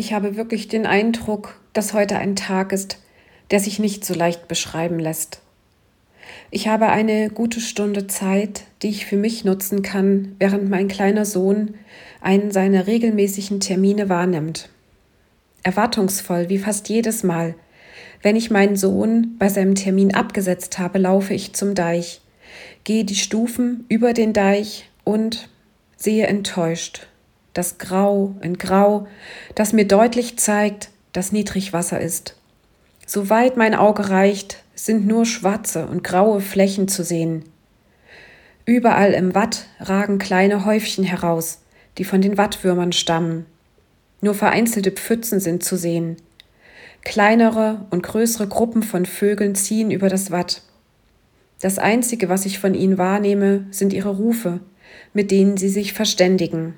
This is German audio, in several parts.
Ich habe wirklich den Eindruck, dass heute ein Tag ist, der sich nicht so leicht beschreiben lässt. Ich habe eine gute Stunde Zeit, die ich für mich nutzen kann, während mein kleiner Sohn einen seiner regelmäßigen Termine wahrnimmt. Erwartungsvoll, wie fast jedes Mal. Wenn ich meinen Sohn bei seinem Termin abgesetzt habe, laufe ich zum Deich, gehe die Stufen über den Deich und sehe enttäuscht das Grau in Grau, das mir deutlich zeigt, dass Niedrigwasser ist. Soweit mein Auge reicht, sind nur schwarze und graue Flächen zu sehen. Überall im Watt ragen kleine Häufchen heraus, die von den Wattwürmern stammen. Nur vereinzelte Pfützen sind zu sehen. Kleinere und größere Gruppen von Vögeln ziehen über das Watt. Das Einzige, was ich von ihnen wahrnehme, sind ihre Rufe, mit denen sie sich verständigen.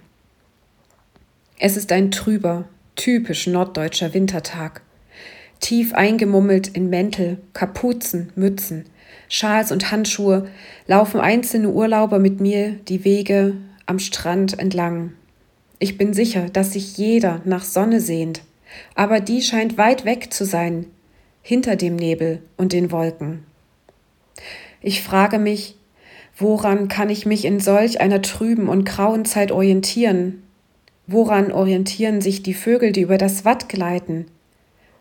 Es ist ein trüber, typisch norddeutscher Wintertag. Tief eingemummelt in Mäntel, Kapuzen, Mützen, Schals und Handschuhe laufen einzelne Urlauber mit mir die Wege am Strand entlang. Ich bin sicher, dass sich jeder nach Sonne sehnt, aber die scheint weit weg zu sein, hinter dem Nebel und den Wolken. Ich frage mich, woran kann ich mich in solch einer trüben und grauen Zeit orientieren, Woran orientieren sich die Vögel, die über das Watt gleiten?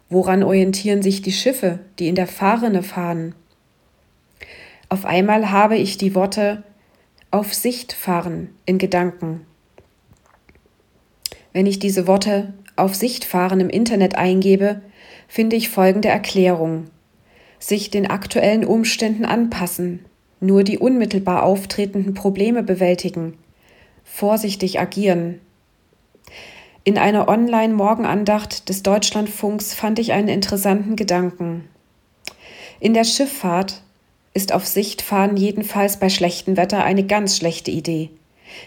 Woran orientieren sich die Schiffe, die in der Fahrrinne fahren? Auf einmal habe ich die Worte auf Sicht fahren in Gedanken. Wenn ich diese Worte auf Sicht fahren im Internet eingebe, finde ich folgende Erklärung. Sich den aktuellen Umständen anpassen, nur die unmittelbar auftretenden Probleme bewältigen, vorsichtig agieren, in einer Online-Morgenandacht des Deutschlandfunks fand ich einen interessanten Gedanken. In der Schifffahrt ist auf Sicht fahren jedenfalls bei schlechtem Wetter eine ganz schlechte Idee.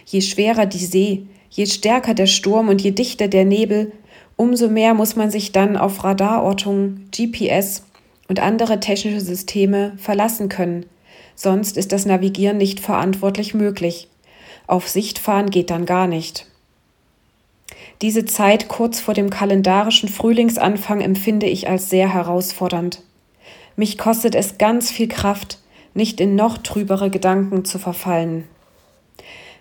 Je schwerer die See, je stärker der Sturm und je dichter der Nebel, umso mehr muss man sich dann auf Radarortung, GPS und andere technische Systeme verlassen können. Sonst ist das Navigieren nicht verantwortlich möglich. Auf Sicht fahren geht dann gar nicht. Diese Zeit kurz vor dem kalendarischen Frühlingsanfang empfinde ich als sehr herausfordernd. Mich kostet es ganz viel Kraft, nicht in noch trübere Gedanken zu verfallen.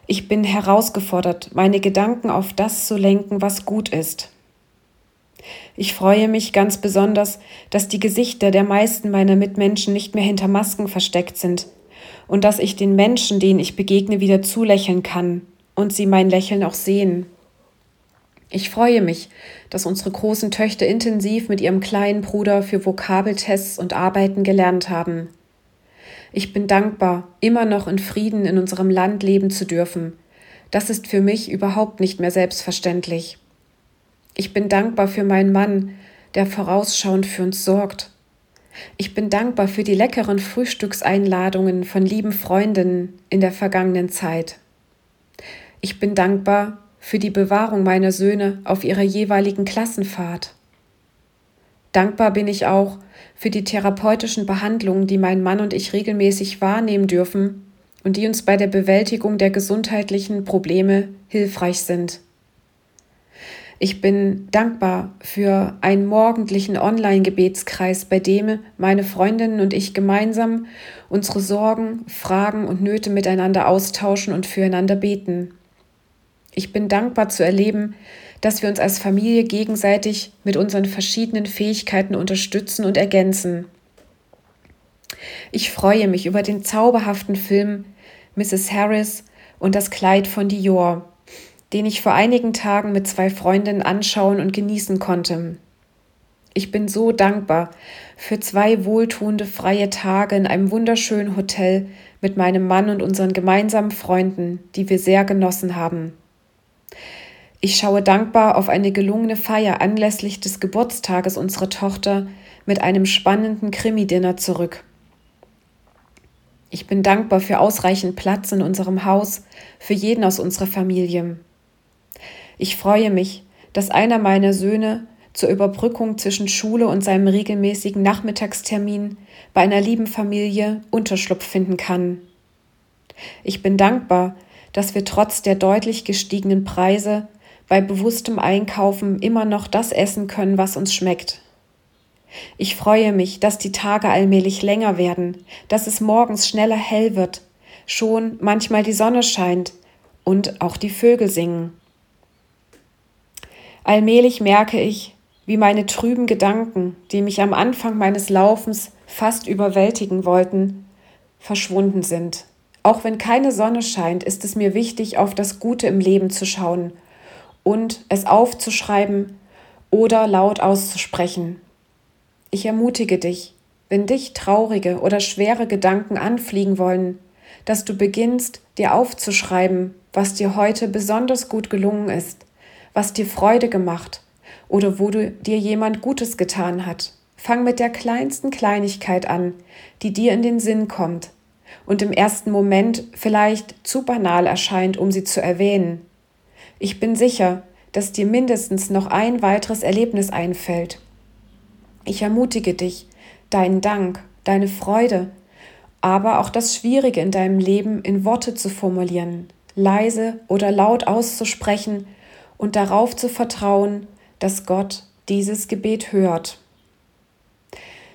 Ich bin herausgefordert, meine Gedanken auf das zu lenken, was gut ist. Ich freue mich ganz besonders, dass die Gesichter der meisten meiner Mitmenschen nicht mehr hinter Masken versteckt sind und dass ich den Menschen, denen ich begegne, wieder zulächeln kann und sie mein Lächeln auch sehen. Ich freue mich, dass unsere großen Töchter intensiv mit ihrem kleinen Bruder für Vokabeltests und Arbeiten gelernt haben. Ich bin dankbar, immer noch in Frieden in unserem Land leben zu dürfen. Das ist für mich überhaupt nicht mehr selbstverständlich. Ich bin dankbar für meinen Mann, der vorausschauend für uns sorgt. Ich bin dankbar für die leckeren Frühstückseinladungen von lieben Freundinnen in der vergangenen Zeit. Ich bin dankbar für die Bewahrung meiner Söhne auf ihrer jeweiligen Klassenfahrt. Dankbar bin ich auch für die therapeutischen Behandlungen, die mein Mann und ich regelmäßig wahrnehmen dürfen und die uns bei der Bewältigung der gesundheitlichen Probleme hilfreich sind. Ich bin dankbar für einen morgendlichen Online-Gebetskreis, bei dem meine Freundinnen und ich gemeinsam unsere Sorgen, Fragen und Nöte miteinander austauschen und füreinander beten. Ich bin dankbar zu erleben, dass wir uns als Familie gegenseitig mit unseren verschiedenen Fähigkeiten unterstützen und ergänzen. Ich freue mich über den zauberhaften Film Mrs. Harris und das Kleid von Dior, den ich vor einigen Tagen mit zwei Freundinnen anschauen und genießen konnte. Ich bin so dankbar für zwei wohltuende freie Tage in einem wunderschönen Hotel mit meinem Mann und unseren gemeinsamen Freunden, die wir sehr genossen haben. Ich schaue dankbar auf eine gelungene Feier anlässlich des Geburtstages unserer Tochter mit einem spannenden Krimi-Dinner zurück. Ich bin dankbar für ausreichend Platz in unserem Haus für jeden aus unserer Familie. Ich freue mich, dass einer meiner Söhne zur Überbrückung zwischen Schule und seinem regelmäßigen Nachmittagstermin bei einer lieben Familie Unterschlupf finden kann. Ich bin dankbar, dass wir trotz der deutlich gestiegenen Preise bei bewusstem Einkaufen immer noch das essen können, was uns schmeckt. Ich freue mich, dass die Tage allmählich länger werden, dass es morgens schneller hell wird, schon manchmal die Sonne scheint und auch die Vögel singen. Allmählich merke ich, wie meine trüben Gedanken, die mich am Anfang meines Laufens fast überwältigen wollten, verschwunden sind. Auch wenn keine Sonne scheint, ist es mir wichtig, auf das Gute im Leben zu schauen und es aufzuschreiben oder laut auszusprechen. Ich ermutige dich, wenn dich traurige oder schwere Gedanken anfliegen wollen, dass du beginnst, dir aufzuschreiben, was dir heute besonders gut gelungen ist, was dir Freude gemacht oder wo du dir jemand Gutes getan hat. Fang mit der kleinsten Kleinigkeit an, die dir in den Sinn kommt und im ersten Moment vielleicht zu banal erscheint, um sie zu erwähnen. Ich bin sicher, dass dir mindestens noch ein weiteres Erlebnis einfällt, ich ermutige dich, deinen Dank, deine Freude, aber auch das Schwierige in deinem Leben in Worte zu formulieren, leise oder laut auszusprechen und darauf zu vertrauen, dass Gott dieses Gebet hört.